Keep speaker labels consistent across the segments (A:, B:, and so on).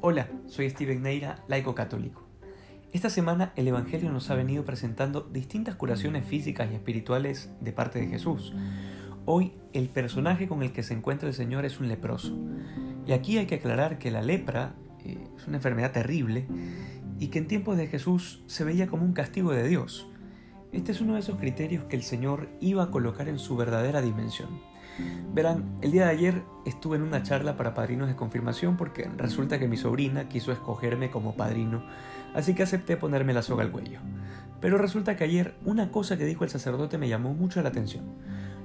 A: Hola, soy Steven Neira, laico católico. Esta semana el Evangelio nos ha venido presentando distintas curaciones físicas y espirituales de parte de Jesús. Hoy el personaje con el que se encuentra el Señor es un leproso. Y aquí hay que aclarar que la lepra eh, es una enfermedad terrible y que en tiempos de Jesús se veía como un castigo de Dios. Este es uno de esos criterios que el Señor iba a colocar en su verdadera dimensión. Verán, el día de ayer estuve en una charla para padrinos de confirmación porque resulta que mi sobrina quiso escogerme como padrino, así que acepté ponerme la soga al cuello. Pero resulta que ayer una cosa que dijo el sacerdote me llamó mucho la atención.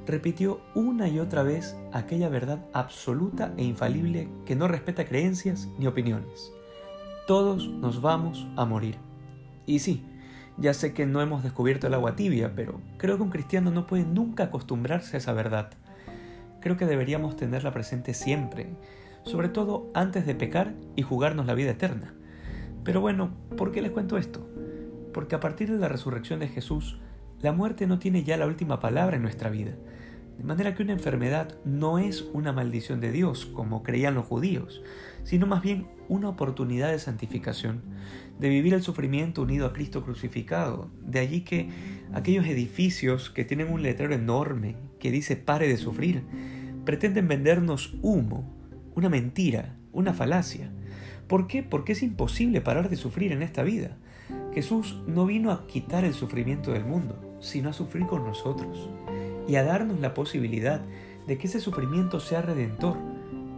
A: Repitió una y otra vez aquella verdad absoluta e infalible que no respeta creencias ni opiniones. Todos nos vamos a morir. Y sí, ya sé que no hemos descubierto el agua tibia, pero creo que un cristiano no puede nunca acostumbrarse a esa verdad creo que deberíamos tenerla presente siempre, sobre todo antes de pecar y jugarnos la vida eterna. Pero bueno, ¿por qué les cuento esto? Porque a partir de la resurrección de Jesús, la muerte no tiene ya la última palabra en nuestra vida. De manera que una enfermedad no es una maldición de Dios, como creían los judíos, sino más bien una oportunidad de santificación, de vivir el sufrimiento unido a Cristo crucificado. De allí que aquellos edificios que tienen un letrero enorme que dice pare de sufrir, pretenden vendernos humo, una mentira, una falacia. ¿Por qué? Porque es imposible parar de sufrir en esta vida. Jesús no vino a quitar el sufrimiento del mundo, sino a sufrir con nosotros y a darnos la posibilidad de que ese sufrimiento sea redentor,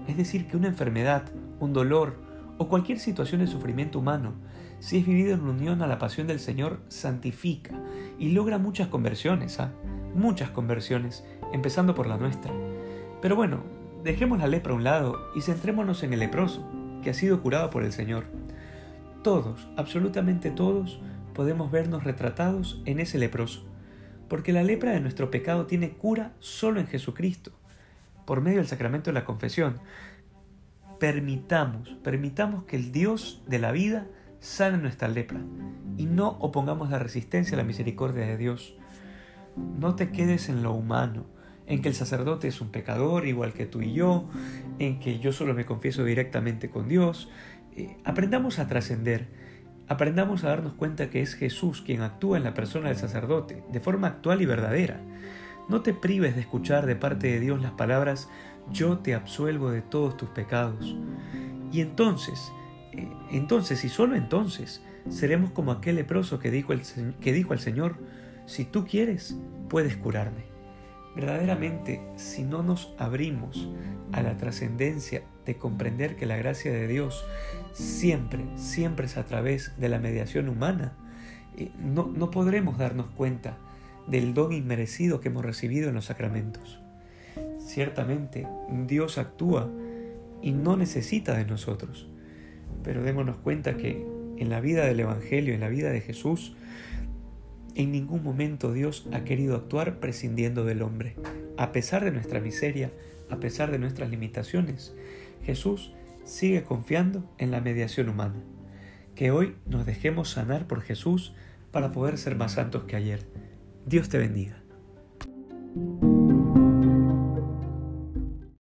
A: es decir, que una enfermedad, un dolor o cualquier situación de sufrimiento humano, si es vivido en unión a la pasión del Señor, santifica y logra muchas conversiones, ¿ah? muchas conversiones, empezando por la nuestra. Pero bueno, dejemos la lepra a un lado y centrémonos en el leproso, que ha sido curado por el Señor. Todos, absolutamente todos, podemos vernos retratados en ese leproso, porque la lepra de nuestro pecado tiene cura solo en Jesucristo, por medio del sacramento de la confesión. Permitamos, permitamos que el Dios de la vida sane nuestra lepra y no opongamos la resistencia a la misericordia de Dios. No te quedes en lo humano, en que el sacerdote es un pecador igual que tú y yo, en que yo solo me confieso directamente con Dios. Eh, aprendamos a trascender, aprendamos a darnos cuenta que es Jesús quien actúa en la persona del sacerdote, de forma actual y verdadera. No te prives de escuchar de parte de Dios las palabras, yo te absuelvo de todos tus pecados. Y entonces, eh, entonces y solo entonces, seremos como aquel leproso que dijo, el, que dijo al Señor, si tú quieres, puedes curarme. Verdaderamente, si no nos abrimos a la trascendencia de comprender que la gracia de Dios siempre, siempre es a través de la mediación humana, no, no podremos darnos cuenta del don inmerecido que hemos recibido en los sacramentos. Ciertamente, Dios actúa y no necesita de nosotros, pero démonos cuenta que en la vida del Evangelio, en la vida de Jesús, en ningún momento Dios ha querido actuar prescindiendo del hombre. A pesar de nuestra miseria, a pesar de nuestras limitaciones, Jesús sigue confiando en la mediación humana. Que hoy nos dejemos sanar por Jesús para poder ser más santos que ayer. Dios te bendiga.